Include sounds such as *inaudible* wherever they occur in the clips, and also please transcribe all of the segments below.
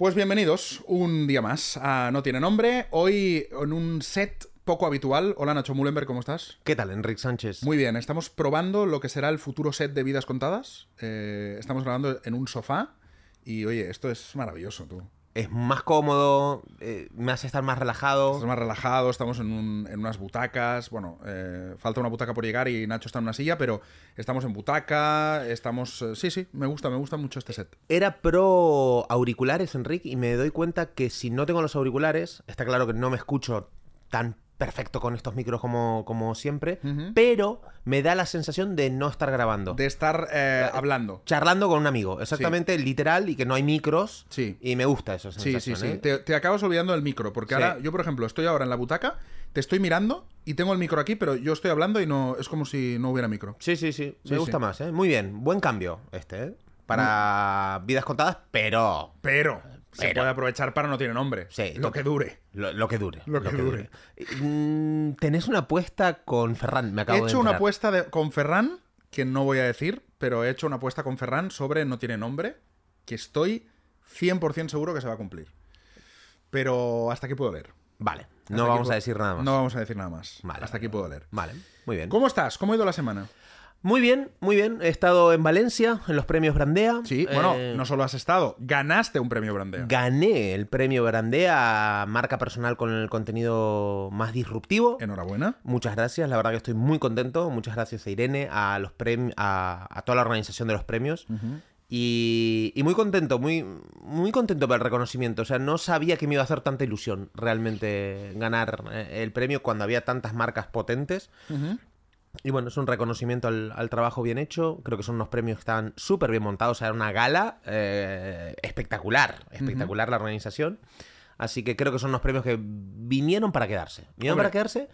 Pues bienvenidos un día más a No Tiene Nombre. Hoy en un set poco habitual. Hola Nacho Mullenberg, ¿cómo estás? ¿Qué tal, Enrique Sánchez? Muy bien, estamos probando lo que será el futuro set de Vidas Contadas. Eh, estamos grabando en un sofá y oye, esto es maravilloso, tú. Es más cómodo, eh, me hace estar más relajado. Estás más relajado, estamos en, un- en unas butacas. Bueno, eh, falta una butaca por llegar y Nacho está en una silla, pero estamos en butaca, estamos... eh, sí, sí, me gusta, me gusta mucho este set. Era pro auriculares, Enrique, y me doy cuenta que si no tengo los auriculares, está claro que no me escucho tan perfecto con estos micros como, como siempre, pero me da la sensación de no estar grabando. De estar eh, hablando. Charlando con un amigo, exactamente literal, y que no hay micros. Sí. Y me gusta esa Sí, sí, sí. ¿eh? Te, te acabas olvidando del micro, porque Sí. ahora, yo por ejemplo, estoy ahora en la butaca, te estoy mirando y tengo el micro aquí, pero yo estoy hablando y no es como si no hubiera micro. Sí, sí, sí. Sí, Me gusta más, ¿eh? Muy bien. Buen cambio este, ¿eh? Para vidas contadas, pero Pero, se Pero. puede aprovechar para no tiene nombre. Sí, lo que dure. Lo, lo que dure. Lo que dure. Mm, tenés una apuesta con Ferran, me acabo He de hecho una apuesta de- con Ferran, que no voy a decir, pero he hecho una apuesta con Ferran sobre no tiene nombre, que estoy 100% seguro que se va a cumplir. Pero hasta aquí puedo leer. Vale, Hasta no vamos puedo- a decir nada más. No vamos a decir nada más. Vale, hasta aquí puedo leer. Vale, muy bien. ¿Cómo estás? ¿Cómo ha ido la semana? Muy bien, muy bien. He estado en Valencia, en los premios Brandea. Sí, bueno, Eh, no solo has estado, ganaste un premio Brandea. Gané el premio Brandea marca personal con el contenido más disruptivo. Enhorabuena. Muchas gracias, la verdad que estoy muy contento. Muchas gracias a Irene, a los premi- a, a toda la organización de los premios. y, y muy contento, muy, muy contento por el reconocimiento. O sea, no sabía que me iba a hacer tanta ilusión realmente ganar eh, el premio cuando había tantas marcas potentes. Y bueno, es un reconocimiento al, al trabajo bien hecho. Creo que son unos premios que estaban súper bien montados. O sea, era una gala eh, espectacular. Espectacular la organización. Así que creo que son unos premios que vinieron para quedarse. ¿Vinieron Hombre. para quedarse?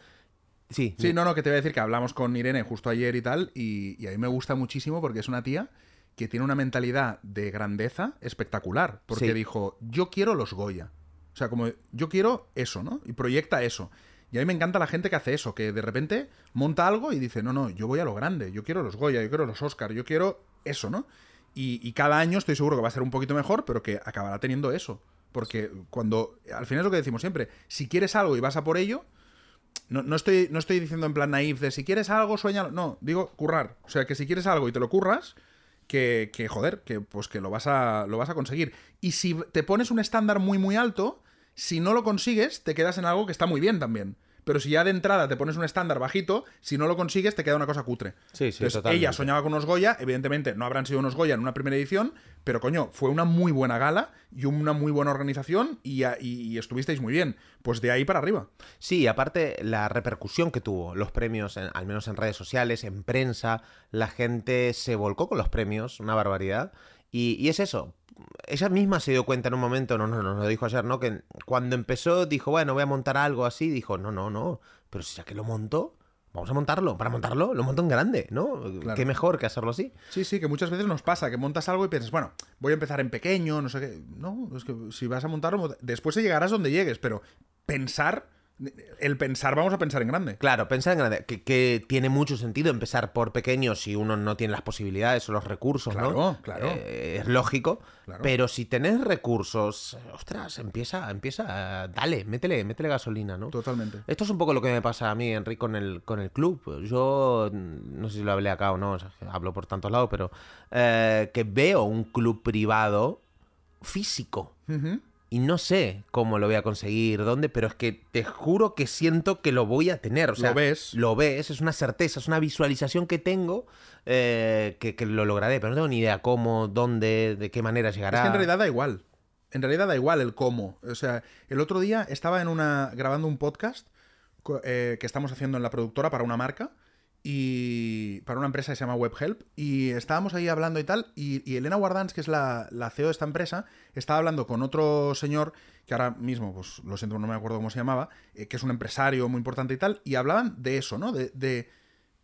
Sí. Sí, no, no, que te voy a decir que hablamos con Irene justo ayer y tal, y, y a mí me gusta muchísimo porque es una tía que tiene una mentalidad de grandeza espectacular, porque Sí. dijo, yo quiero los Goya. O sea, como yo quiero eso, ¿no? Y proyecta eso. Y a mí me encanta la gente que hace eso, que de repente monta algo y dice, no, no, yo voy a lo grande, yo quiero los Goya, yo quiero los Oscar, yo quiero eso, ¿no? Y, cada año estoy seguro que va a ser un poquito mejor, pero que acabará teniendo eso. Porque cuando, al final es lo que decimos siempre, si quieres algo y vas a por ello, no, no estoy, no estoy diciendo en plan naif de si quieres algo, sueña. No, digo currar. O sea, que si quieres algo y te lo curras, que, que joder, que pues que lo vas a, lo vas a conseguir. Y si te pones un estándar muy, muy alto, si no lo consigues, te quedas en algo que está muy bien también. Pero si ya de entrada te pones un estándar bajito, si no lo consigues, te queda una cosa cutre. Sí, sí, Entonces, totalmente. ella soñaba con unos Goya, evidentemente no habrán sido unos Goya en una primera edición, pero coño, fue una muy buena gala y una muy buena organización y, a- y- y estuvisteis muy bien. Pues de ahí para arriba. Sí, y aparte la repercusión que tuvo los premios, en- al menos en redes sociales, en prensa, la gente se volcó con los premios, una barbaridad. Y, y es eso. Ella misma se dio cuenta en un momento, no, no, no, nos lo dijo ayer, ¿no? Que cuando empezó dijo, bueno, voy a montar algo así, dijo, no, no, no, pero si ya que lo montó, vamos a montarlo. Para montarlo, lo monto en grande, ¿no? Claro. Qué mejor que hacerlo así. Sí, sí, que muchas veces nos pasa que montas algo y piensas, bueno, voy a empezar en pequeño, no sé qué. No, es que si vas a montarlo, después se llegarás donde llegues, pero pensar, el pensar, vamos a pensar en grande. Claro, pensar en grande, que, que tiene mucho sentido empezar por pequeño si uno no tiene las posibilidades o los recursos, ¿no? Claro, claro. Eh, es lógico. Claro. Pero si tenés recursos, ostras, empieza, empieza, dale, métele, métele gasolina, ¿no? Totalmente. Esto es un poco lo que me pasa a mí, Enrique, con el, con el club. Yo mm, no sé si lo hablé acá o no, o sea, hablo por tantos lados, pero eh, que veo un club privado físico. Y no sé cómo lo voy a conseguir, dónde, pero es que te juro que siento que lo voy a tener. O sea, Lo ves. Lo ves, es una certeza, es una visualización que tengo eh, que, que lo lograré, pero no tengo ni idea cómo, dónde, de qué manera llegará. Es que en realidad da igual. En realidad da igual el cómo. O sea, el otro día estaba en una grabando un podcast eh, que estamos haciendo en la productora para una marca y para una empresa que se llama WebHelp y estábamos ahí hablando y tal y, y Elena Guardans, que es la, la CEO de esta empresa, estaba hablando con otro señor que ahora mismo, pues lo siento, no me acuerdo cómo se llamaba, eh, que es un empresario muy importante y tal, y hablaban de eso, ¿no? De, de,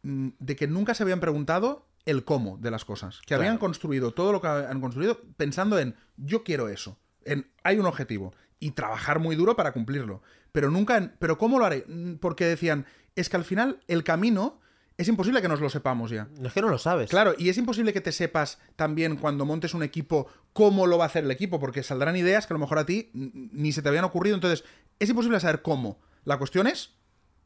mm, de que nunca se habían preguntado el cómo de las cosas, que habían construido todo lo que han construido pensando en yo quiero eso, en hay un objetivo y trabajar muy duro para cumplirlo, pero nunca en pero cómo lo haré, Mm, porque decían, es que al final el camino es imposible que nos lo sepamos ya. No es que no lo sabes. Claro, y es imposible que te sepas también cuando montes un equipo cómo lo va a hacer el equipo, porque saldrán ideas que a lo mejor a ti ni se te habían ocurrido. Entonces, es imposible saber cómo. La cuestión es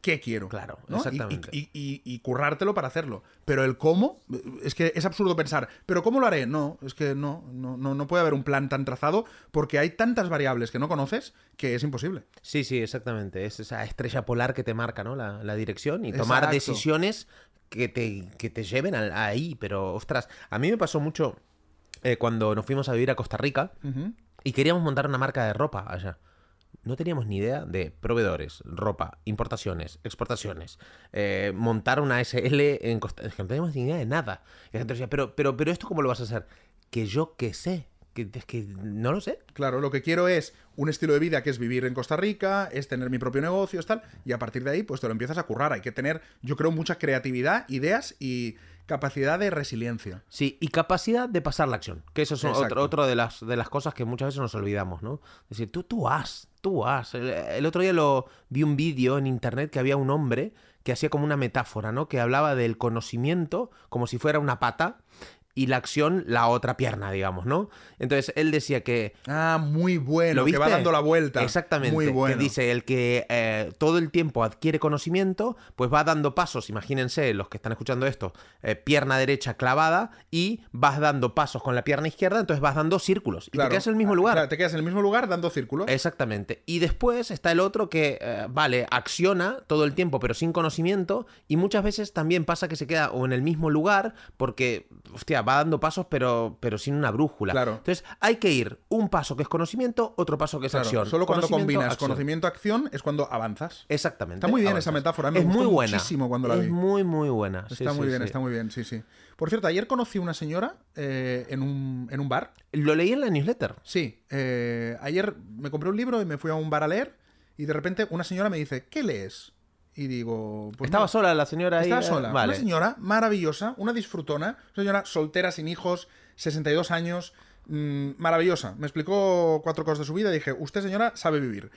qué quiero. Claro, exactamente. Y, y- y currártelo para hacerlo. Pero el cómo, es que es absurdo pensar, ¿pero cómo lo haré? No, es que no, no, no, no puede haber un plan tan trazado porque hay tantas variables que no conoces que es imposible. Sí, sí, exactamente. Es esa estrella polar que te marca, ¿no? La, la dirección y tomar Exacto. decisiones que te, que te lleven ahí. Pero, ostras, a mí me pasó mucho eh, cuando nos fuimos a vivir a Costa Rica y queríamos montar una marca de ropa allá. No teníamos ni idea de proveedores, ropa, importaciones, exportaciones, eh, montar una SL en Costa Es que no teníamos ni idea de nada. Y la gente decía, pero, pero, pero esto cómo lo vas a hacer? Que yo qué sé. Que, es que no lo sé. Claro, lo que quiero es un estilo de vida que es vivir en Costa Rica, es tener mi propio negocio, tal, y a partir de ahí, pues te lo empiezas a currar. Hay que tener, yo creo, mucha creatividad, ideas y capacidad de resiliencia. Sí, y capacidad de pasar la acción. Que eso es Exacto. otro, de, las, de las cosas que muchas veces nos olvidamos, ¿no? Es decir, tú, tú haz, tú haz. El, el otro día lo vi un vídeo en internet que había un hombre que hacía como una metáfora, ¿no? Que hablaba del conocimiento como si fuera una pata y la acción la otra pierna, digamos, ¿no? Entonces él decía que Ah, muy bueno, ¿Lo que va dando la vuelta. Exactamente. Muy bueno. Que dice el que eh, todo el tiempo adquiere conocimiento, pues va dando pasos. Imagínense, los que están escuchando esto, eh, pierna derecha clavada y vas dando pasos con la pierna izquierda, entonces vas dando círculos. Y Claro. te quedas en el mismo Ah, lugar. claro, te quedas en el mismo lugar dando círculos. Exactamente. Y después está el otro que, eh, vale, acciona todo el tiempo, pero sin conocimiento. Y muchas veces también pasa que se queda o en el mismo lugar porque, hostia, va dando pasos, pero, pero sin una brújula. Claro. Entonces hay que ir un paso que es conocimiento, otro paso que es Claro, acción. Solo cuando Conocimiento, combinas acción. conocimiento-acción es cuando avanzas. Exactamente. Está muy bien avanzas. esa metáfora, me es gustó muy buena. muchísimo cuando la es vi. muy, muy buena. Sí, Está sí, muy bien, sí. está muy bien, sí, sí. Por cierto, ayer conocí una señora eh, en, un, en un bar. Lo leí en la newsletter. Sí, eh, ayer me compré un libro y me fui a un bar a leer y de repente una señora me dice, ¿qué lees? Y digo, pues Estaba no, sola la señora ahí. estaba eh, sola. Vale. Una señora maravillosa, una disfrutona, una señora soltera, sin hijos, 62 años, mm, maravillosa. Me explicó cuatro cosas de su vida y dije, usted señora sabe vivir.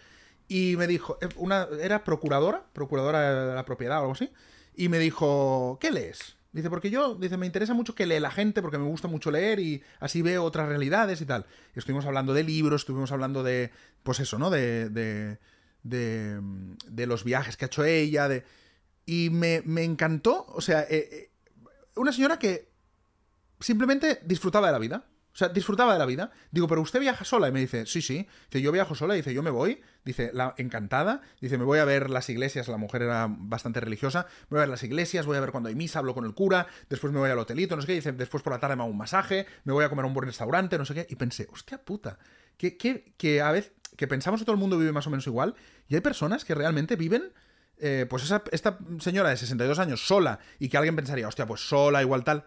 Y me dijo, eh, una, era procuradora, procuradora de la propiedad o algo así, y me dijo, ¿qué lees? Dice, porque yo, dice, me interesa mucho que lee la gente, porque me gusta mucho leer y así veo otras realidades y tal. Y estuvimos hablando de libros, estuvimos hablando de, pues eso, ¿no? De, de, de, de los viajes que ha hecho ella, de... Y me, me encantó, o sea, eh, eh, una señora que simplemente disfrutaba de la vida. O sea, disfrutaba de la vida. Digo, pero usted viaja sola. Y me dice, sí, sí. Dice, yo viajo sola. Dice, yo me voy. Dice, la encantada. Dice, me voy a ver las iglesias. La mujer era bastante religiosa. Me voy a ver las iglesias, voy a ver cuando hay misa, hablo con el cura. Después me voy al hotelito, no sé qué. Dice, después por la tarde me hago un masaje. Me voy a comer a un buen restaurante, no sé qué. Y pensé, hostia puta. Que, que, que a veces, que pensamos que todo el mundo vive más o menos igual. Y hay personas que realmente viven eh, pues esa, esta señora de 62 años sola y que alguien pensaría, hostia, pues sola, igual tal.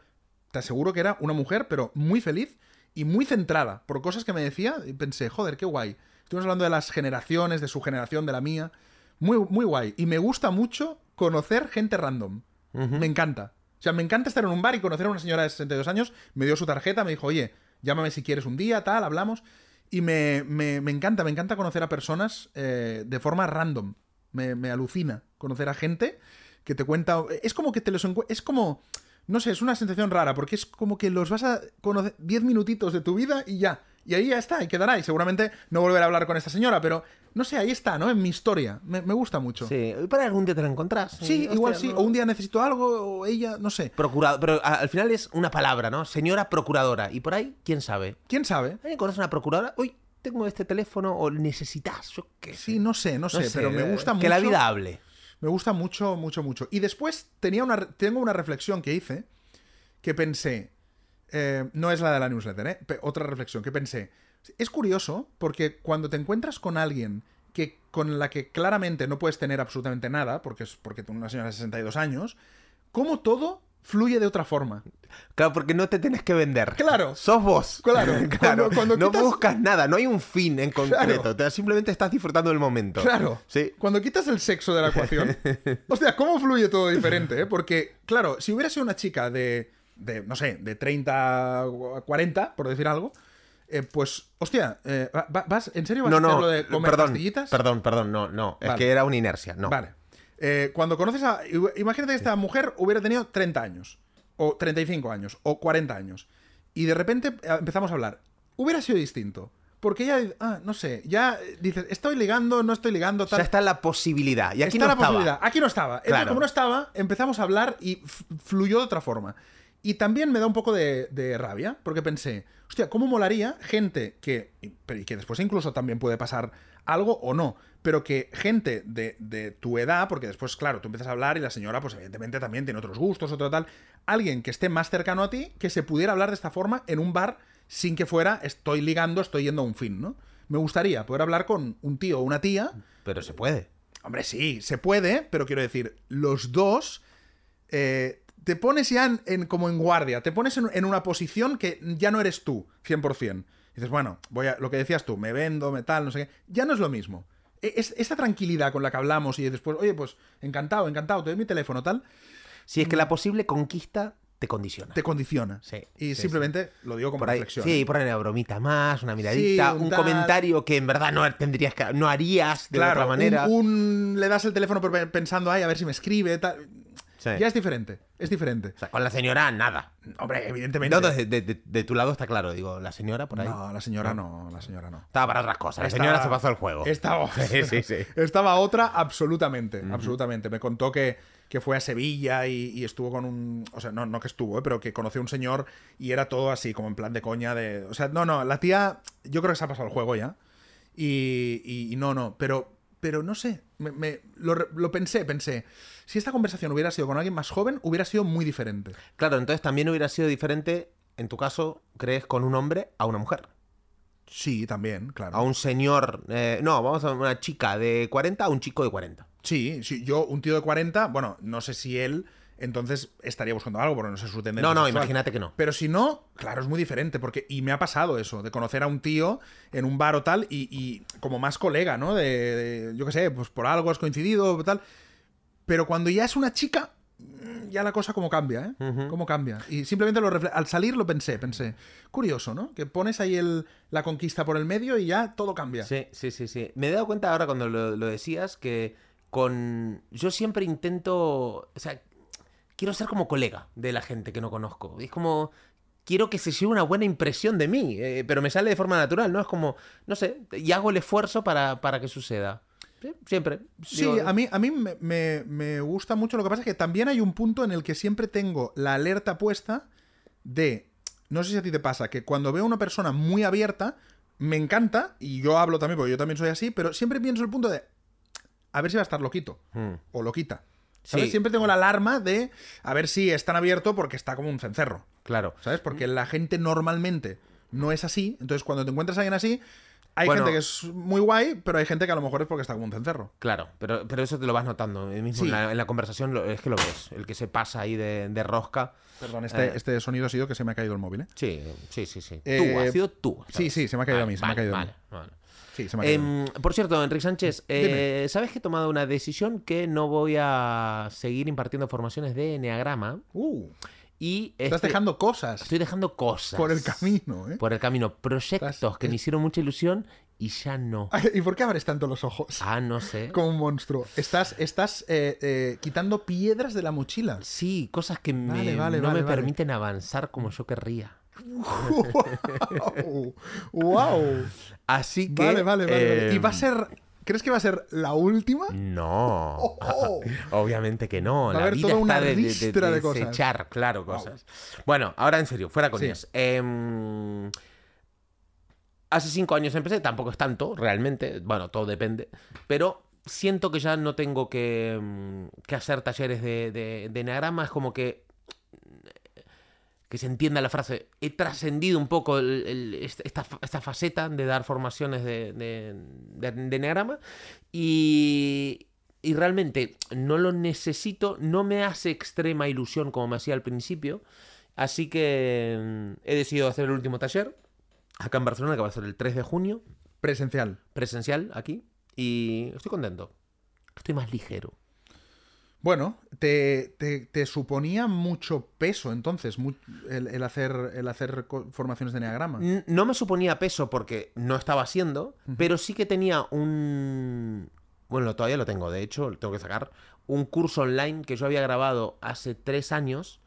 Te aseguro que era una mujer, pero muy feliz y muy centrada por cosas que me decía y pensé, joder, qué guay. Estuvimos hablando de las generaciones, de su generación, de la mía. Muy, muy guay. Y me gusta mucho conocer gente random. Me encanta. O sea, me encanta estar en un bar y conocer a una señora de 62 años. Me dio su tarjeta, me dijo, oye, llámame si quieres un día, tal, hablamos. Y me, me- me encanta, me encanta conocer a personas eh, de forma random. Me, me alucina conocer a gente que te cuenta. Es como que te los Es como. No sé, es una sensación rara, porque es como que los vas a conocer 10 minutitos de tu vida y ya. Y ahí ya está, y quedará. Y seguramente no volveré a hablar con esta señora, pero no sé, ahí está, ¿no? En mi historia. Me, me gusta mucho. Sí, Sí, y para algún día te la encontrás. igual Hostia, sí. no- O un día necesito algo, o ella, no sé. Procurado, pero al final es una palabra, ¿no? Señora procuradora. Y por ahí, quién sabe. ¿Quién sabe? ¿Alguien conoce una procuradora? Uy, tengo este teléfono o necesitas, yo qué sé. Sí, no sé, no sé, No sé, pero me gusta eh, mucho. Que la vida hable. Me gusta mucho, mucho, mucho. Y después tenía una, tengo una reflexión que hice que pensé. Eh, no es la de la newsletter, ¿eh? Otra reflexión que pensé. Es curioso porque cuando te encuentras con alguien que, con la que claramente no puedes tener absolutamente nada, porque es porque tú una señora de 62 años, cómo todo fluye de otra forma. Claro, porque no te tienes que vender. Claro. Sos vos. *laughs* Claro. *laughs* claro. Cuando- cuando no quitas- buscas nada, no hay un fin en concreto. Claro. te- simplemente estás disfrutando del momento. Claro. Sí. Cuando quitas el sexo de la ecuación, *laughs* hostia, ¿cómo fluye todo diferente? eh? Porque, claro, si hubiera sido una chica de, de, no sé, de 30 a 40, por decir algo, eh, pues, hostia, eh, va- vas, ¿en serio vas No, a hacer no, lo de comer perdón, pastillitas? perdón, perdón, no, no, es que era una inercia, no. Vale. Eh, cuando conoces a. Imagínate que esta mujer hubiera tenido 30 años, o 35 años, o 40 años. Y de repente eh, empezamos a hablar. Hubiera sido distinto. Porque ella, ah, no sé, ya dices, estoy ligando, no estoy ligando, O sea, tal. está la posibilidad. Y aquí Está no la estaba. posibilidad. Aquí no estaba. Entonces, Claro. como no estaba, empezamos a hablar y fluyó de otra forma. Y también me da un poco de, de rabia, porque pensé, hostia, ¿cómo molaría gente que, y que después incluso también puede pasar algo o no, pero que gente de, de tu edad, porque después, claro, tú empiezas a hablar y la señora, pues evidentemente también tiene otros gustos, otro tal, alguien que esté más cercano a ti, que se pudiera hablar de esta forma en un bar sin que fuera, estoy ligando, estoy yendo a un fin, ¿no? Me gustaría poder hablar con un tío o una tía Pero se puede. Hombre, sí, se puede, pero quiero decir, los dos eh, te pones ya en, en- como en guardia, te pones en, en una posición que ya no eres tú, 100%. dices, bueno, voy a, lo que decías tú, me vendo, me tal, no sé qué, ya no es lo mismo. E- Es, esta tranquilidad con la que hablamos y después, oye, pues encantado, encantado, te doy mi teléfono, tal, Si es que la posible conquista te condiciona. te condiciona. Sí, y sí, simplemente lo digo como por ahí, reflexión. sí, ¿eh? ahí una bromita más, una miradita, Sí, un un, tal. comentario que en verdad no tendrías que, no harías de Claro, otra manera. Un, un- le das el teléfono pensando, ay, a ver si me escribe, tal. Sí. Ya es diferente, es diferente. O sea, con la señora nada. Hombre, evidentemente. No, de, de- de- tu lado está claro, digo, la señora por ahí. No, la señora no, la señora no. Estaba para otras cosas. La Estaba- señora se pasó el juego. Estaba, *laughs* Sí, sí, sí. estaba otra absolutamente, absolutamente. Me contó que, que fue a Sevilla y, y estuvo con un... O sea, no, no que estuvo, ¿eh? pero que conoció a un señor y era todo así, como en plan de coña de... O sea, no, no, la tía yo creo que se ha pasado el juego ya. Y, y- y no, no, pero, pero no sé, me, me- lo, lo pensé, pensé. Si esta conversación hubiera sido con alguien más joven, hubiera sido muy diferente. Claro, entonces también hubiera sido diferente, en tu caso, crees, con un hombre a una mujer. Sí, también, claro. A un señor. eh, no, vamos a una chica de 40 a un chico de 40. Sí, sí, yo, un tío de 40, bueno, no sé si él entonces estaría buscando algo, porque no sé su tendencia. No, no, sexual. imagínate que no. Pero si no, claro, es muy diferente, porque, y me ha pasado eso, de conocer a un tío en un bar o tal, y, y como más colega, ¿no? De, de- yo qué sé, pues por algo has coincidido, tal. Pero cuando ya es una chica, mm, ya la cosa como cambia, ¿eh? Ujú. Cómo cambia. Y simplemente lo al salir lo pensé, pensé, curioso, ¿no? Que pones ahí el, la conquista por el medio y ya todo cambia. Sí, sí, sí, sí. Me he dado cuenta ahora cuando lo, lo decías que con. Yo siempre intento. O sea, quiero ser como colega de la gente que no conozco. Es como. Quiero que se lleve una buena impresión de mí, eh, pero me sale de forma natural, ¿no? Es como, no sé, y hago el esfuerzo para, para que suceda. Siempre. Sí, Digo, a mí, a mí me, me- me gusta mucho. Lo que pasa es que también hay un punto en el que siempre tengo la alerta puesta de. No sé si a ti te pasa, que cuando veo a una persona muy abierta, me encanta, y yo hablo también, porque yo también soy así, pero siempre pienso el punto de. A ver si va a estar loquito. Mm. O loquita. ¿Sabes? Sí. Siempre tengo la alarma de. A ver si es tan abierto porque está como un cencerro. Claro. ¿Sabes? Porque la gente normalmente no es así. Entonces, cuando te encuentras a alguien así, hay Bueno. gente que es muy guay, pero hay gente que a lo mejor es porque está como un cencerro. Claro, pero, pero eso te lo vas notando. eh, mismo Sí. en, la, en la conversación lo- es que lo ves. El que se pasa ahí de, de rosca. Perdón, este, Eh. este sonido ha sido que se me ha caído el móvil, ¿eh? Sí, sí, sí, sí. Eh, tú, ha sido tú. sí, sí, se me ha caído a mí, se me ha caído a mí. vale, vale. Sí, se me ha caído. Em, por cierto, Enrique Sánchez, eh, ¿sabes que he tomado una decisión que no voy a seguir impartiendo formaciones de Enneagrama? Uh, Y estás este- dejando cosas estoy dejando cosas. por el camino, ¿eh? Por el camino. Proyectos Estás- que me hicieron mucha ilusión y ya no. ¿Y por qué abres tanto los ojos? Ah, no sé. *laughs* Como un monstruo. Estás, estás eh, eh, quitando piedras de la mochila. Sí, cosas que me- Vale, vale, no vale, me permiten avanzar como yo querría. *laughs* ¡Wow! ¡Wow! Así que. Vale, vale, vale. vale. ¿Y va a em, ser. ¿Crees que va a ser la última? No. Oh, oh. *laughs* Obviamente que no. Va a la haber vida toda una está de, de- de- de de cosas. desechar, claro, cosas. Bueno, ahora en serio, fuera Sí. coñas. Em, hace cinco años empecé, tampoco es tanto, realmente. Bueno, todo depende. Pero siento que ya no tengo que, em, que hacer talleres de, de, de enneagrama. Es como que que se entienda la frase, he trascendido un poco el- el- esta, esta fa- esta faceta de dar formaciones de, de, de- de enneagrama y, y realmente no lo necesito, no me hace extrema ilusión como me hacía al principio, así que mm, he decidido hacer el último taller acá en Barcelona, que va a ser el 3 de junio, Presencial. presencial aquí, y estoy contento, estoy más ligero. Bueno, te, te- te suponía mucho peso entonces el, el hacer, el hacer formaciones de Enneagrama. N- No me suponía peso porque no estaba haciendo, pero sí que tenía un, bueno, todavía lo tengo, de hecho, tengo que sacar un curso online que yo había grabado hace tres años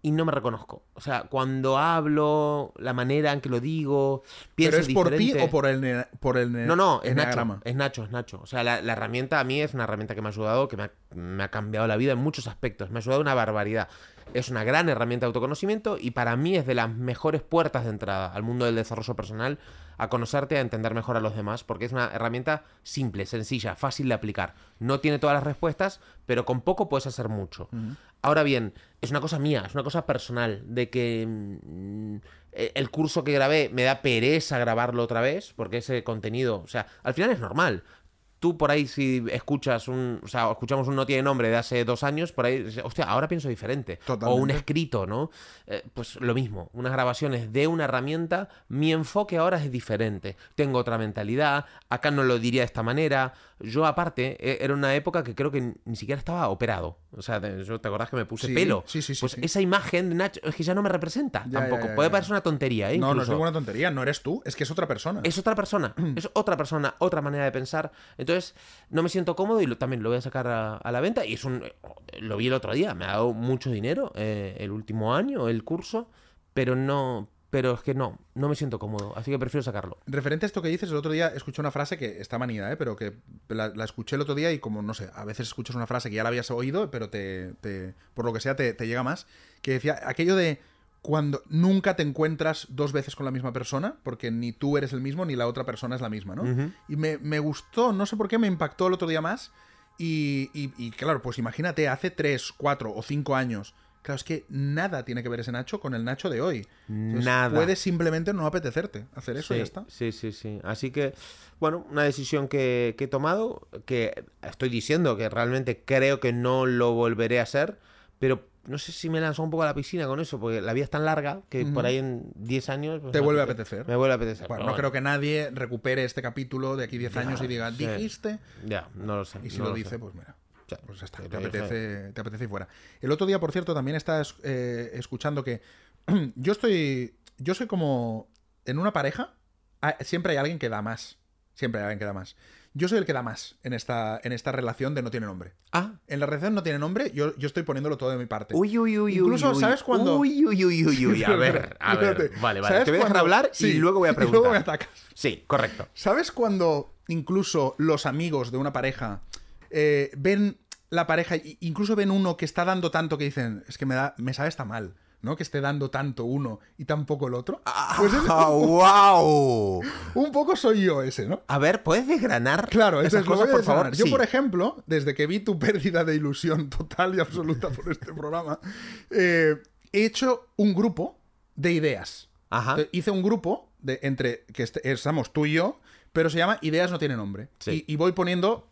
y no me reconozco. O sea, cuando hablo, la manera en que lo digo, pienso ¿Pero es por ti diferente. o por el, por el No, no, es Nacho. Es Nacho, es Nacho. O sea, la, la herramienta a mí es una herramienta que me ha ayudado, que me ha, me ha cambiado la vida en muchos aspectos. Me ha ayudado una barbaridad. Es una gran herramienta de autoconocimiento y para mí es de las mejores puertas de entrada al mundo del desarrollo personal, a conocerte, a entender mejor a los demás, porque es una herramienta simple, sencilla, fácil de aplicar. No tiene todas las respuestas, pero con poco puedes hacer mucho. Ahora bien, es una cosa mía, es una cosa personal, de que mm, eh, el curso que grabé me da pereza grabarlo otra vez, porque ese contenido, o sea, al final es normal. Tú por ahí si escuchas un, o sea, escuchamos un no tiene nombre de hace dos años, por ahí, dices, hostia, ahora pienso diferente. O un escrito, ¿no? Eh, pues lo mismo, unas grabaciones de una herramienta, mi enfoque ahora es diferente. Tengo otra mentalidad, acá no lo diría de esta manera. Yo aparte, eh, era una época que creo que ni siquiera estaba operado. O sea, yo- ¿te acordás que me puse Sí, pelo? sí, sí, sí, Pues sí. esa imagen de Nacho es que ya no me representa Ya, tampoco. ya, ya, Puede parecer una tontería, ¿eh? No, no es ninguna tontería, no eres tú, es que es otra persona. Es otra persona, es otra persona, otra manera de pensar. Entonces, no me siento cómodo y también lo voy a sacar a, la venta. Y es un. Lo vi el otro día, me ha dado mucho dinero eh, el último año, el curso, pero no. Pero es que no, no me siento cómodo, así que prefiero sacarlo. Referente a esto que dices, el otro día escuché una frase que está manida, ¿eh? pero que la, la escuché el otro día y como, no sé, a veces escuchas una frase que ya la habías oído, pero te, te- por lo que sea te, te llega más, que decía aquello de cuando nunca te encuentras dos veces con la misma persona, porque ni tú eres el mismo ni la otra persona es la misma, ¿no? Y me, me gustó, no sé por qué, me impactó el otro día más. Y, y- y, claro, pues imagínate, hace tres, cuatro o cinco años. Claro, es que nada tiene que ver ese Nacho con el Nacho de hoy. Entonces, Nada. Puede simplemente no apetecerte hacer eso y ya está. Sí, sí, sí. Así que, bueno, una decisión que, que he tomado, que estoy diciendo que realmente creo que no lo volveré a hacer, pero no sé si me lanzó un poco a la piscina con eso, porque la vida es tan larga que por ahí en 10 años... pues, Te vuelve a apetece- apetecer. Me vuelve a apetecer. Bueno, no creo que nadie recupere este capítulo de aquí 10 Ya, años y diga, sí. dijiste. Ya, no lo sé. Y si no lo dice, pues mira. Pues ya está, te apetece, te apetece y fuera. El otro día, por cierto, también estás eh, escuchando que *clears throat* yo estoy. Yo soy como. En una pareja, siempre hay alguien que da más. Siempre hay alguien que da más. Yo soy el que da más en esta, en esta relación de no tiene nombre. Ah, En la relación no tiene nombre, yo, yo estoy poniéndolo todo de mi parte. Uy, uy, uy, Incluso, uy, uy. ¿sabes cuándo? Uy, uy, uy, uy, uy. A *laughs* ver, a ver. Vale, vale. ¿sabes Te voy a dejar hablar Sí, y luego voy a *laughs* y luego preguntar. me atacas. Sí, correcto. ¿Sabes cuando incluso los amigos de una pareja eh, ven la pareja, incluso ven uno que está dando tanto que dicen, es que me, da, me sabe está mal, ¿no? Que esté dando tanto uno y tan poco el otro. Pues es- Ah, *laughs* wow. un poco soy yo ese, ¿no? A ver, ¿puedes desgranar Claro, esas cosas, voy a por favor? desgranar. Yo, Sí. por ejemplo, desde que vi tu pérdida de ilusión total y absoluta por este programa, eh, he hecho un grupo de ideas. Ajá. Hice un grupo de, entre que est- estamos tú y yo, pero se llama Ideas no tiene nombre. Sí. Y, y voy poniendo,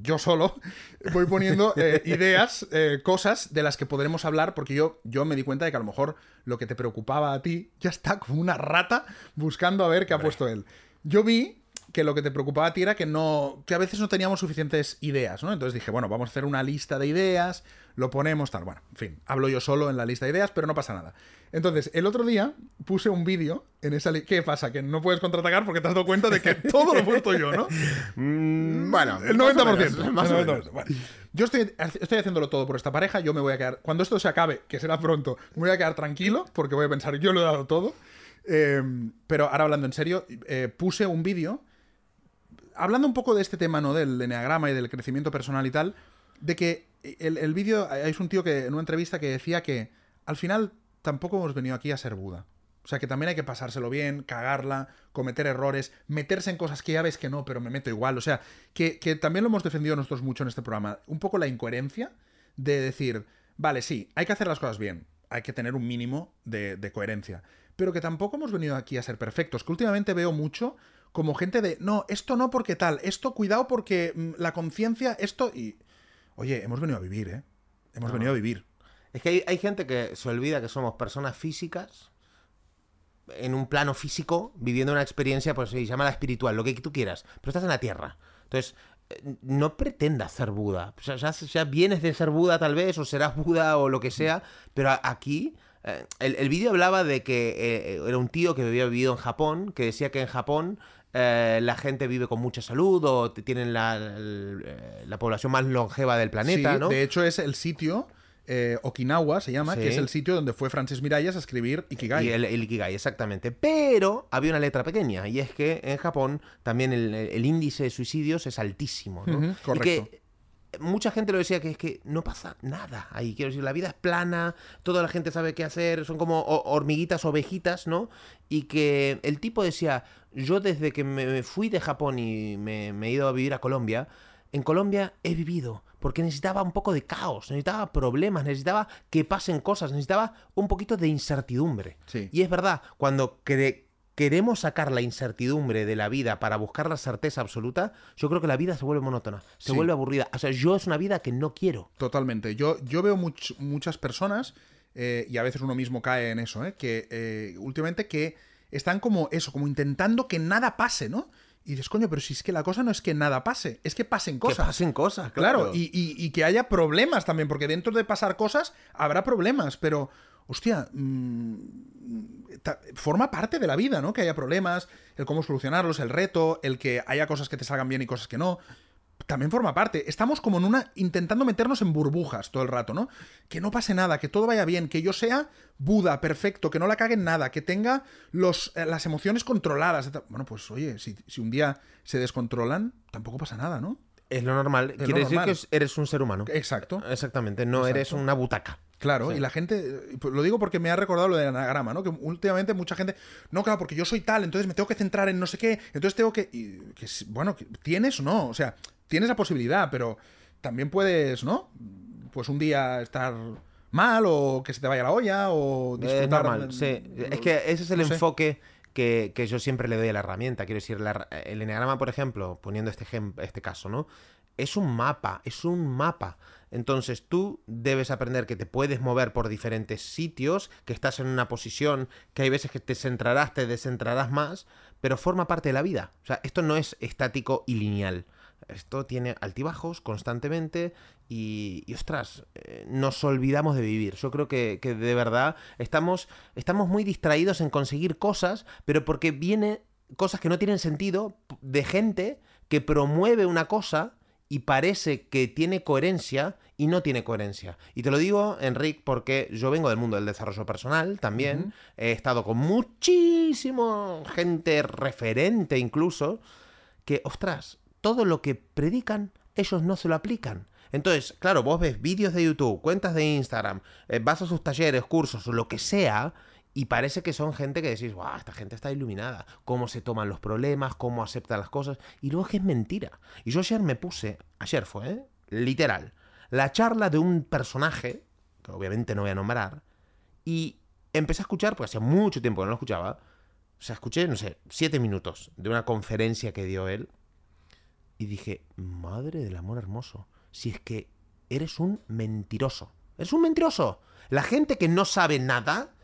yo solo, *laughs* voy poniendo eh, *laughs* ideas, eh, cosas de las que podremos hablar, porque yo, yo me di cuenta de que a lo mejor lo que te preocupaba a ti ya está como una rata buscando a ver qué ha puesto él. Yo vi que lo que te preocupaba a ti era que no que a veces no teníamos suficientes ideas, ¿no? Entonces dije, bueno, vamos a hacer una lista de ideas, lo ponemos tal, bueno, en fin, hablo yo solo en la lista de ideas, pero no pasa nada. Entonces, el otro día puse un vídeo en esa li- ¿Qué pasa? Que no puedes contraatacar porque te has dado cuenta de que todo lo he puesto yo, ¿no? *laughs* Mm, bueno, El más o 90%. menos, *laughs* más el o 90%. menos. Bueno, yo estoy, estoy haciéndolo todo por esta pareja, yo me voy a quedar... Cuando esto se acabe, que será pronto, me voy a quedar tranquilo porque voy a pensar, yo lo he dado todo. Eh, pero ahora hablando en serio, eh, puse un vídeo hablando un poco de este tema, ¿no? Del eneagrama y del crecimiento personal y tal, de que el, el vídeo, hay un tío que en una entrevista que decía que al final tampoco hemos venido aquí a ser Buda. O sea, que también hay que pasárselo bien, cagarla, cometer errores, meterse en cosas que ya ves que no, pero me meto igual. O sea, que, que también lo hemos defendido nosotros mucho en este programa. Un poco la incoherencia de decir, vale, sí, hay que hacer las cosas bien, hay que tener un mínimo de, de coherencia. Pero que tampoco hemos venido aquí a ser perfectos. Que últimamente veo mucho como gente de, no, esto no porque tal, esto cuidado porque mm, la conciencia, esto y... Oye, hemos venido a vivir, ¿eh? Hemos No. venido a vivir. Es que hay, hay gente que se olvida que somos personas físicas en un plano físico, viviendo una experiencia, pues sí, llámala espiritual, lo que tú quieras, pero estás en la Tierra. Entonces, eh, no pretendas ser Buda. O sea, ya, ya vienes de ser Buda tal vez, o serás Buda o lo que sea, pero aquí... eh, el, el vídeo hablaba de que eh, era un tío que había vivido en Japón, que decía que en Japón eh, la gente vive con mucha salud o tienen la, eh, la población más longeva del planeta, Sí, ¿no? De hecho, es el sitio, eh, Okinawa se llama, que es el sitio donde fue Francis Miralles a escribir Ikigai. Y el, el Ikigai, exactamente. Pero había una letra pequeña, y es que en Japón también el, el índice de suicidios es altísimo. ¿no? Y correcto. que mucha gente lo decía que es que no pasa nada ahí. Quiero decir, la vida es plana, toda la gente sabe qué hacer, son como ho- hormiguitas, ovejitas, ¿no? Y que el tipo decía, yo desde que me fui de Japón y me, me he ido a vivir a Colombia, en Colombia he vivido, porque necesitaba un poco de caos, necesitaba problemas, necesitaba que pasen cosas, necesitaba un poquito de incertidumbre. Sí. Y es verdad, cuando cre- queremos sacar la incertidumbre de la vida para buscar la certeza absoluta, yo creo que la vida se vuelve monótona, se Sí. vuelve aburrida. O sea, yo es una vida que no quiero. Totalmente. Yo, yo veo much- muchas personas, eh, y a veces uno mismo cae en eso, ¿eh? que eh, últimamente que están como eso, como intentando que nada pase, ¿no? Y dices, coño, pero si es que la cosa no es que nada pase, es que pasen cosas. Que pasen cosas, Claro, claro. y, y- y que haya problemas también, porque dentro de pasar cosas habrá problemas, pero, hostia, mm, forma parte de la vida, ¿no? Que haya problemas, el cómo solucionarlos, el reto, el que haya cosas que te salgan bien y cosas que no. También forma parte. Estamos como en una. intentando meternos en burbujas todo el rato, ¿no? Que no pase nada, que todo vaya bien, que yo sea Buda, perfecto, que no la cague en nada, que tenga los, eh, las emociones controladas. Bueno, pues oye, si, si un día se descontrolan, tampoco pasa nada, ¿no? Es lo normal. lo Quiere decir normal. que es- eres un ser humano. Exacto. Exactamente, no Exacto. eres una butaca. Claro, Sí. y la gente, eh, pues lo digo porque me ha recordado lo del anagrama, ¿no? Que últimamente mucha gente, no, claro, porque yo soy tal, entonces me tengo que centrar en no sé qué, entonces tengo que, y que sí, bueno, tienes o no, o sea, tienes la posibilidad, pero también puedes, ¿no? Pues un día estar mal o que se te vaya la olla o Es disfrutar. normal, sí. Es que ese es el no sé. Que, yo siempre le doy a la herramienta. Quiero decir, el enneagrama, por ejemplo, poniendo este, este caso, ¿no? Es un mapa, es un mapa. Entonces tú debes aprender que te puedes mover por diferentes sitios, que estás en una posición, que hay veces que te centrarás, te descentrarás más, pero forma parte de la vida. O sea, esto no es estático y lineal. Esto tiene altibajos constantemente y, y, ostras, eh, nos olvidamos de vivir. Yo creo que, que de verdad estamos, estamos muy distraídos en conseguir cosas, pero porque viene cosas que no tienen sentido de gente que promueve una cosa y parece que tiene coherencia y no tiene coherencia. Y te lo digo, Enric, porque yo vengo del mundo del desarrollo personal también. He estado con muchísimo gente referente incluso, que, ostras, todo lo que predican, ellos no se lo aplican. Entonces, claro, vos ves vídeos de YouTube, cuentas de Instagram, eh, vas a sus talleres, cursos lo que sea, y parece que son gente que decís, wow, esta gente está iluminada, cómo se toman los problemas, cómo aceptan las cosas, y luego es que es mentira. Y yo ayer me puse, ayer fue, ¿eh? literal, la charla de un personaje, que obviamente no voy a nombrar, y empecé a escuchar, porque hacía mucho tiempo que no lo escuchaba, o sea, escuché, no sé, siete minutos de una conferencia que dio él, y dije, madre del amor hermoso, si es que eres un mentiroso. Eres un mentiroso. La gente que no sabe nada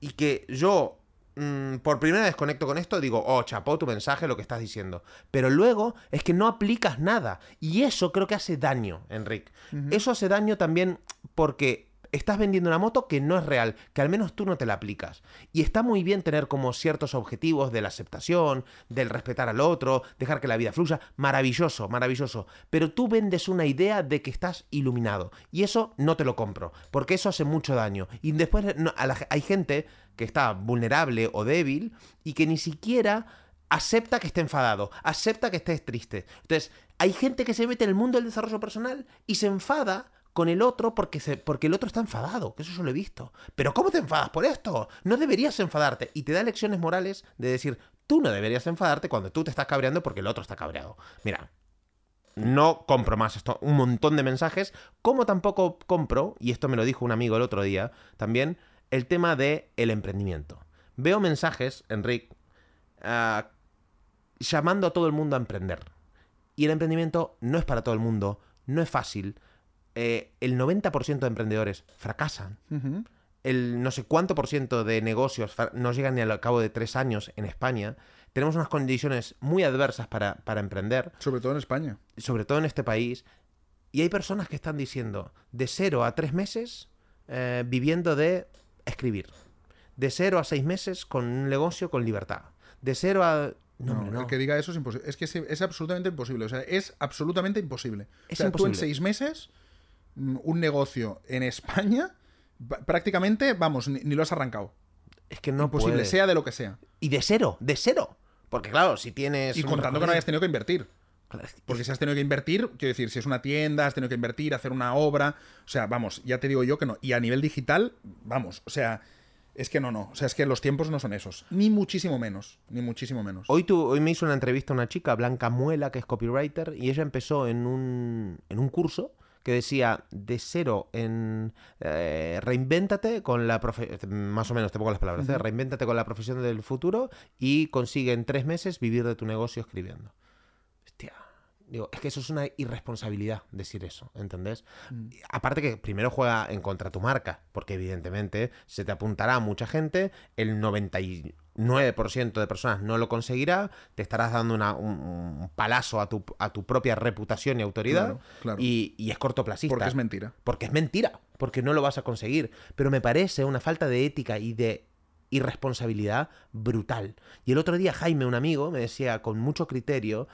y que yo mm, por primera vez conecto con esto, digo, oh, chapó tu mensaje, lo que estás diciendo. Pero luego es que no aplicas nada. Y eso creo que hace daño, Enric. Eso hace daño también porque estás vendiendo una moto que no es real, que al menos tú no te la aplicas. Y está muy bien tener como ciertos objetivos de la aceptación, del respetar al otro, dejar que la vida fluya. Maravilloso, maravilloso. Pero tú vendes una idea de que estás iluminado. Y eso no te lo compro, porque eso hace mucho daño. Y después hay gente que está vulnerable o débil y que ni siquiera acepta que esté enfadado, acepta que estés triste. Entonces, hay gente que se mete en el mundo del desarrollo personal y se enfada con el otro porque, se, porque el otro está enfadado, que eso yo lo he visto. Pero ¿cómo te enfadas por esto? No deberías enfadarte. Y te da lecciones morales de decir, tú no deberías enfadarte cuando tú te estás cabreando porque el otro está cabreado. Mira, no compro más esto, un montón de mensajes, como tampoco compro, y esto me lo dijo un amigo el otro día, también, el tema de el emprendimiento. Veo mensajes, Enric, ah, llamando a todo el mundo a emprender. Y el emprendimiento no es para todo el mundo, no es fácil. Eh, el 90% de emprendedores fracasan. El no sé cuánto por ciento de negocios no llegan ni al cabo de tres años en España. Tenemos unas condiciones muy adversas para, para emprender Sobre todo en España. sobre todo en este país, y hay personas que están diciendo de cero a tres meses eh, viviendo de escribir, de cero a seis meses con un negocio con libertad, de cero a No, hombre, no. El que diga eso es imposible. Es que es, es absolutamente imposible. O sea, es absolutamente imposible. Es o sea, tú en imposible. seis meses, un negocio en España, pa- prácticamente, vamos, ni, ni lo has arrancado. Es que no imposible, puedes. sea de lo que sea. Y de cero, de cero. Porque claro, si tienes... Y contando que no hayas tenido que invertir. Porque si has tenido que invertir, quiero decir, si es una tienda, has tenido que invertir, hacer una obra. O sea, vamos, ya te digo yo que no. Y a nivel digital, vamos, o sea, es que no, no. O sea, es que los tiempos no son esos. Ni muchísimo menos. Ni muchísimo menos. Hoy, tu- hoy me hizo una entrevista una chica, Blanca Muela, que es copywriter, y ella empezó en un, en un curso que decía de cero en eh, reinvéntate con la más o menos te pongo las palabras, ¿eh? reinvéntate con la profesión del futuro y consigue en tres meses vivir de tu negocio escribiendo. Hostia. Digo, es que eso es una irresponsabilidad decir eso, ¿entendés? Y Aparte que primero juega en contra tu marca, porque evidentemente se te apuntará a mucha gente, el 99% de personas no lo conseguirá, te estarás dando una- un, un palazo a tu, a tu propia reputación y autoridad, Claro, claro. Y, y es cortoplacista. Porque es mentira. Porque es mentira, porque no lo vas a conseguir. Pero me parece una falta de ética y de irresponsabilidad brutal. Y el otro día Jaime, un amigo, me decía con mucho criterio,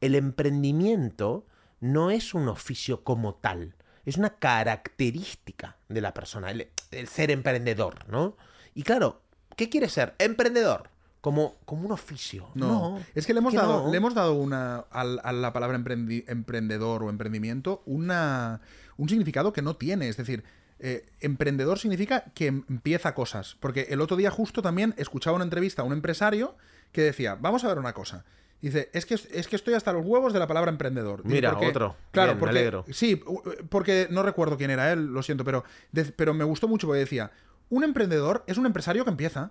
el emprendimiento no es un oficio como tal, es una característica de la persona, el, el ser emprendedor, ¿no? Y claro, ¿qué quiere ser? Emprendedor. Como, como un oficio. No, No, es que le hemos que dado, no. le hemos dado una, al- a, la palabra emprendi- emprendedor o emprendimiento una, un significado que no tiene. Es decir, eh, emprendedor significa que em- empieza cosas. Porque el otro día justo también escuchaba una entrevista a un empresario que decía, vamos a ver una cosa. Dice, es que, es que estoy hasta los huevos de la palabra emprendedor. Dice, Mira, porque- otro. Claro, Bien, me alegro. Sí, porque no recuerdo quién era él, lo siento, pero, de- pero me gustó mucho porque decía, un emprendedor es un empresario que empieza.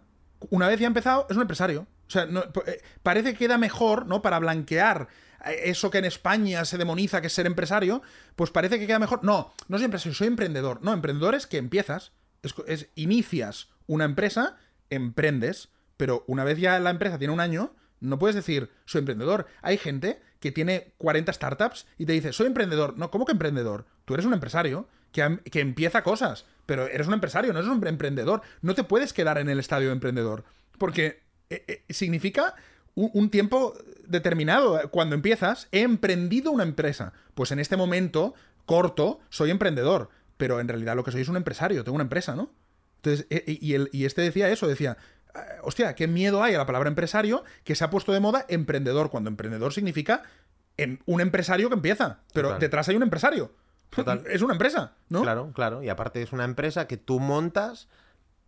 Una vez ya ha empezado, es un empresario. O sea, eh, parece que queda mejor, ¿no? Para blanquear eh, eso que en España se demoniza que es ser empresario, pues parece que queda mejor. No, no soy empresario, soy emprendedor. No, emprendedor es que empiezas, es, es- inicias una empresa, emprendes, pero una vez ya la empresa tiene un año, no puedes decir soy emprendedor. Hay gente que tiene 40 startups y te dice soy emprendedor. No, ¿cómo que emprendedor? Tú eres un empresario que, que empieza cosas, pero eres un empresario, no eres un emprendedor. No te puedes quedar en el estadio de emprendedor, porque eh, eh, significa un, un tiempo determinado. Cuando empiezas, he emprendido una empresa. Pues en este momento corto soy emprendedor, pero en realidad lo que soy es un empresario, tengo una empresa, ¿no? Entonces, eh, y, el- y este decía eso, decía, "Ah, hostia, qué miedo hay a la palabra empresario que se ha puesto de moda emprendedor, cuando emprendedor significa em- un empresario que empieza, pero Total. detrás hay un empresario. Total. *laughs* Es una empresa, ¿no? Claro, claro. Y aparte es una empresa que tú montas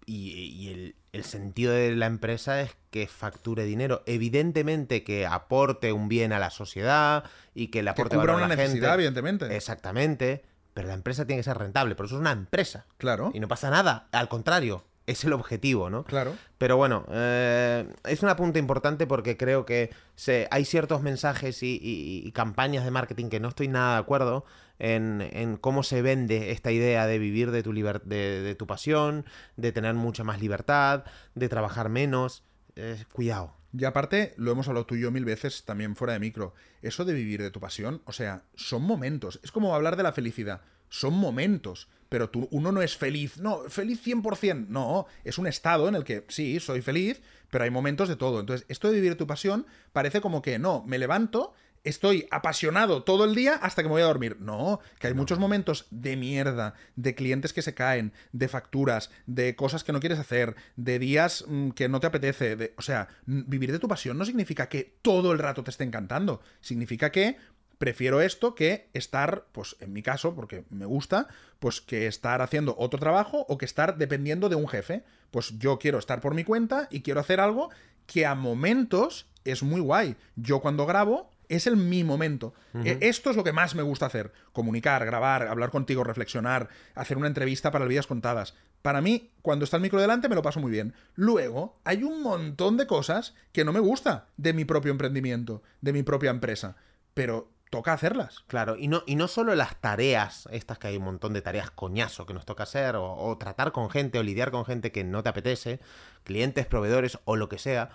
y, y el, el sentido de la empresa es que facture dinero. Evidentemente que aporte un bien a la sociedad y que le Que aporte cubra valor a una la necesidad, gente. evidentemente. Exactamente. Pero la empresa tiene que ser rentable. Por eso es una empresa. Claro, Y no pasa nada. Al contrario, es el objetivo, ¿no? claro. Pero bueno, eh, es una punta importante porque creo que se, hay ciertos mensajes y, y- y campañas de marketing que no estoy nada de acuerdo en, en cómo se vende esta idea de vivir de tu, liber- de, de tu pasión, de tener mucha más libertad, de trabajar menos. Eh, cuidado. Y aparte, lo hemos hablado tú y yo mil veces también fuera de micro. Eso de vivir de tu pasión, o sea, son momentos. Es como hablar de la felicidad. Son momentos. Pero tú, uno no es feliz. No, feliz 100%. No, es un estado en el que sí, soy feliz, pero hay momentos de todo. Entonces, esto de vivir de tu pasión parece como que no, me levanto, estoy apasionado todo el día hasta que me voy a dormir. No, que hay muchos momentos de mierda, de clientes que se caen, de facturas, de cosas que no quieres hacer, de días mm, que no te apetece. de- o sea, vivir de tu pasión no significa que todo el rato te esté encantando. Significa que prefiero esto que estar, pues en mi caso, porque me gusta, pues que estar haciendo otro trabajo o que estar dependiendo de un jefe. Pues yo quiero estar por mi cuenta y quiero hacer algo que a momentos es muy guay. Yo cuando grabo es el mi momento. E- Esto es lo que más me gusta hacer. Comunicar, grabar, hablar contigo, reflexionar, hacer una entrevista para el Vidas Contadas. Para mí, cuando está el micro delante, me lo paso muy bien. Luego, hay un montón de cosas que no me gusta de mi propio emprendimiento, de mi propia empresa. Pero toca hacerlas. Claro, y no, y no solo las tareas, estas que hay un montón de tareas coñazo que nos toca hacer, o, o tratar con gente, o lidiar con gente que no te apetece, clientes, proveedores o lo que sea,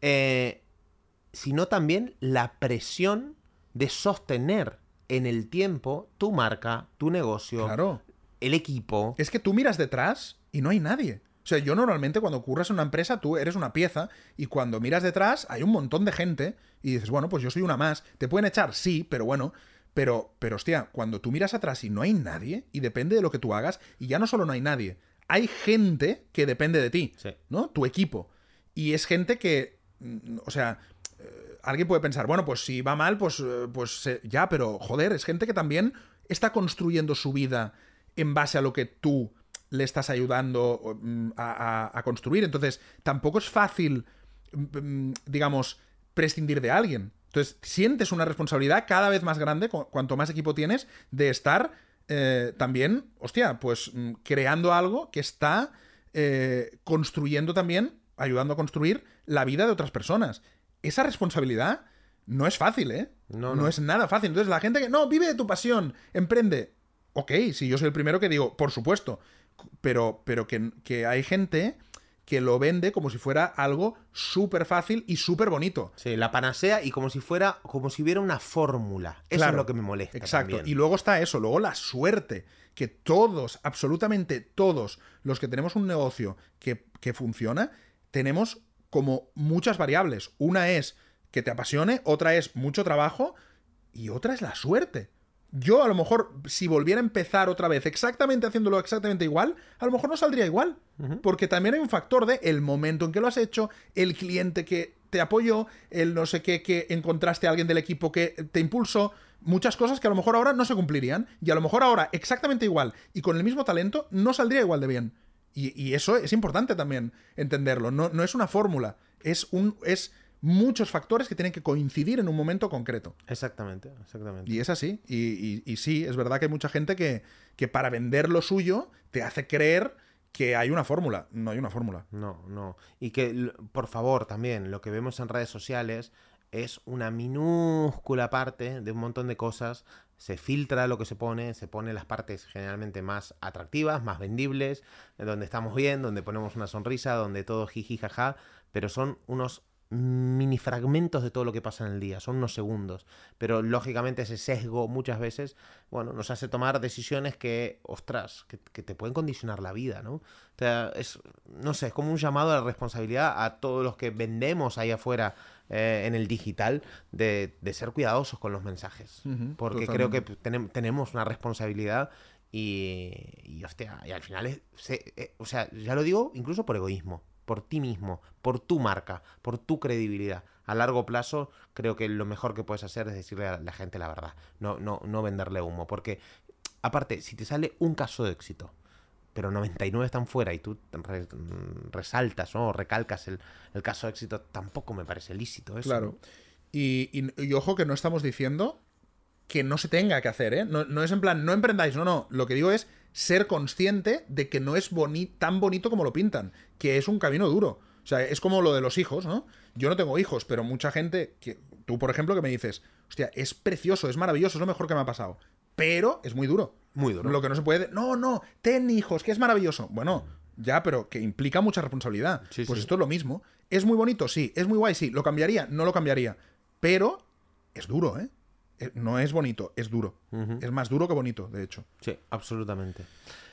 eh, sino también la presión de sostener en el tiempo tu marca, tu negocio, Claro. el equipo. Es que tú miras detrás y no hay nadie. O sea, yo normalmente cuando curras en una empresa, tú eres una pieza y cuando miras detrás hay un montón de gente y dices, bueno, pues yo soy una más. ¿Te pueden echar? Sí, pero bueno. Pero, pero hostia, cuando tú miras atrás y no hay nadie, y depende de lo que tú hagas, y ya no solo no hay nadie, hay gente que depende de ti, Sí. ¿no? Tu equipo. Y es gente que, mm, o sea, eh, alguien puede pensar, bueno, pues si va mal, pues, eh, pues eh, ya, pero joder, es gente que también está construyendo su vida en base a lo que tú le estás ayudando mm, a, a- a construir. Entonces, tampoco es fácil, mm, digamos, prescindir de alguien. Entonces, sientes una responsabilidad cada vez más grande, cu- cuanto más equipo tienes, de estar eh, también, hostia, pues mm, creando algo que está eh, construyendo también, ayudando a construir la vida de otras personas. Esa responsabilidad no es fácil, ¿eh? No, no no. es nada fácil. Entonces, la gente que, no, vive de tu pasión, emprende. Ok, si yo soy el primero que digo, por supuesto. Pero, pero que, que hay gente que lo vende como si fuera algo súper fácil y súper bonito. Sí, la panacea y como si fuera, como si hubiera una fórmula. Eso Claro, es lo que me molesta. Exacto. también. Y luego está eso, luego la suerte, que todos, absolutamente todos los que tenemos un negocio que, que funciona, tenemos como muchas variables. Una es que te apasione, otra es mucho trabajo y otra es la suerte. Yo a lo mejor, si volviera a empezar otra vez exactamente haciéndolo exactamente igual, a lo mejor no saldría igual. Porque también hay un factor de el momento en que lo has hecho, el cliente que te apoyó, el no sé qué, que encontraste a alguien del equipo que te impulsó, muchas cosas que a lo mejor ahora no se cumplirían. Y a lo mejor ahora exactamente igual y con el mismo talento no saldría igual de bien. Y, y eso es importante también entenderlo. No, no es una fórmula, es, un, es muchos factores que tienen que coincidir en un momento concreto. Exactamente, exactamente. Y es así. Y, y- y sí, es verdad que hay mucha gente que, que para vender lo suyo te hace creer que hay una fórmula. No hay una fórmula. No, no. Y que, por favor, también, lo que vemos en redes sociales es una minúscula parte de un montón de cosas. Se filtra lo que se pone, se pone las partes generalmente más atractivas, más vendibles, donde estamos bien, donde ponemos una sonrisa, donde todo jiji jaja, pero son unos mini fragmentos de todo lo que pasa en el día, son unos segundos, pero lógicamente ese sesgo muchas veces, bueno, nos hace tomar decisiones que, ostras, que, que te pueden condicionar la vida, ¿no? O sea, es, no sé, es como un llamado a la responsabilidad a todos los que vendemos ahí afuera eh, en el digital de, de ser cuidadosos con los mensajes, Ujú, porque creo que tenem- tenemos una responsabilidad y, y, hostia, y al final es, se- eh, o sea, ya lo digo incluso por egoísmo, por ti mismo, por tu marca, por tu credibilidad. A largo plazo, creo que lo mejor que puedes hacer es decirle a la gente la verdad, no, no, no venderle humo, porque aparte, si te sale un caso de éxito, pero 99 están fuera y tú re- resaltas ¿no? o recalcas el, el caso de éxito, tampoco me parece lícito eso. Claro. Y, y- y ojo que no estamos diciendo que no se tenga que hacer, ¿eh? No, no es en plan, no emprendáis, no, no. Lo que digo es ser consciente de que no es boni tan bonito como lo pintan, que es un camino duro. O sea, es como lo de los hijos, ¿no? Yo no tengo hijos, pero mucha gente, que tú por ejemplo, que me dices, hostia, es precioso, es maravilloso, es lo mejor que me ha pasado. Pero es muy duro. Muy duro. Lo que no se puede. No, no, ten hijos, que es maravilloso. Bueno, ya, pero que implica mucha responsabilidad. Sí, pues sí. esto es lo mismo. ¿Es muy bonito? Sí. ¿Es muy guay? Sí. ¿Lo cambiaría? No lo cambiaría. Pero es duro, ¿eh? Eh, No es bonito, es duro. Es más duro que bonito, de hecho. Sí, absolutamente.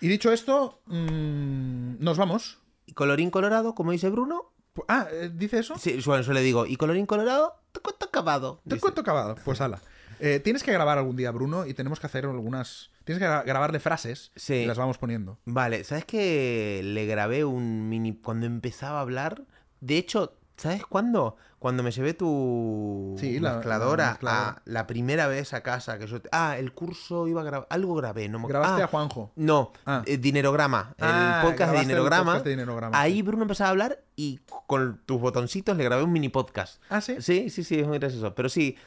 Y dicho esto, mm, nos vamos. Y colorín colorado, como dice Bruno, Ah, eh, ¿dice eso? sí, bueno, yo le digo, y colorín colorado, te cuento acabado. Te dice. cuento acabado. Pues ala. Eh, tienes que grabar algún día, Bruno, y tenemos que hacer algunas. Tienes que gra- grabarle frases Sí. y las vamos poniendo. Vale, ¿sabes que le grabé un mini cuando empezaba a hablar? De hecho, ¿sabes cuándo? Cuando me llevé tu Sí, la- la mezcladora, mezcladora. a la primera vez a casa que yo te- ah, el curso iba a grabar, algo grabé, no me Grabaste ah, a Juanjo. No, Ah. eh, Dinerograma, Ah, el podcast de grabaste el Dinerograma. podcast de Dinerograma, Ahí sí. Bruno empezaba a hablar y con tus botoncitos le grabé un mini podcast. Ah, sí. Sí, sí, sí, es muy gracioso. Pero sí,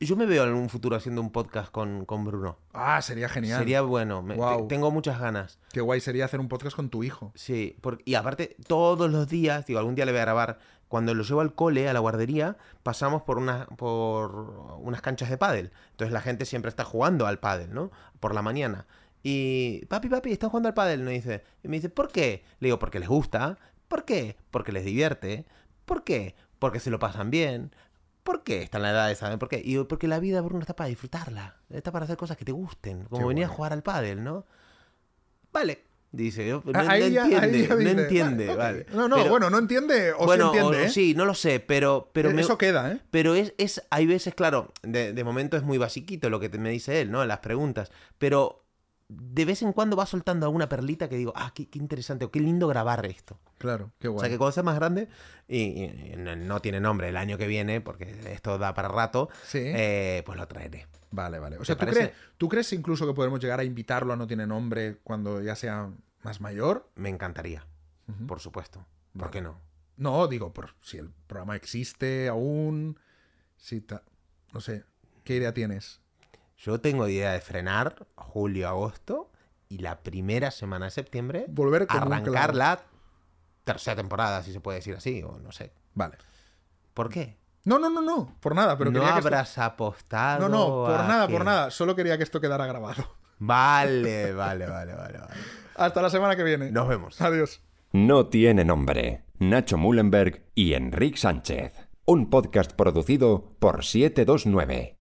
yo me veo en un futuro haciendo un podcast con, con Bruno. Ah, sería genial. Sería bueno, me- tengo muchas ganas. Qué guay sería hacer un podcast con tu hijo. Sí, por- y aparte, todos los días, digo, algún día le voy a grabar, cuando lo llevo al cole, a la guardería, pasamos por, una, por unas canchas de pádel. Entonces la gente siempre está jugando al pádel, ¿no? Por la mañana. Y, papi, papi, están jugando al pádel, me dice. Y me dice, ¿por qué? Le digo, porque les gusta. ¿Por qué? Porque les divierte. ¿Por qué? Porque se lo pasan bien. ¿Por qué? Está en la edad de saber por qué. Y digo, porque la vida, Bruno, está para disfrutarla. Está para hacer cosas que te gusten. Como Qué venir a jugar al pádel, ¿no? Vale, Dice, yo- no, Ah, no ahí entiende, ya no entiende, ah, vale. No, no, Pero- bueno, no entiende o bueno, sí entiende, o- ¿eh? sí, no lo sé, pero, pero me- Eso queda, ¿eh? Pero es, es, hay veces, claro, de, de momento es muy basiquito lo que te- me dice él, ¿no? En las preguntas. Pero de vez en cuando va soltando alguna perlita que digo, ah, qué, qué interesante, o qué lindo grabar esto. Claro, qué O guay. sea que cuando sea más grande, y, y no, no tiene nombre el año que viene, porque esto da para rato, Sí. eh, pues lo traeré. Vale, vale. O sea, ¿tú, parece? crees, ¿tú crees incluso que podemos llegar a invitarlo a No Tiene Nombre cuando ya sea más mayor? Me encantaría, por supuesto. ¿Por qué no? No, digo, por si el programa existe aún. Si ta- No sé. ¿Qué idea tienes? Yo tengo idea de frenar julio, agosto, y la primera semana de septiembre Volver un arrancar la tercera temporada, si se puede decir así, o no sé. Vale. ¿Por qué? No, no, no, no. Por nada, pero no quería que esto- habrás apostado. No, no, por a nada, que- por nada. Solo quería que esto quedara grabado. Vale, vale, vale, vale, vale. Hasta la semana que viene. Nos vemos. Adiós. No tiene nombre. Nacho Mullenberg y Enrique Sánchez. Un podcast producido por 729.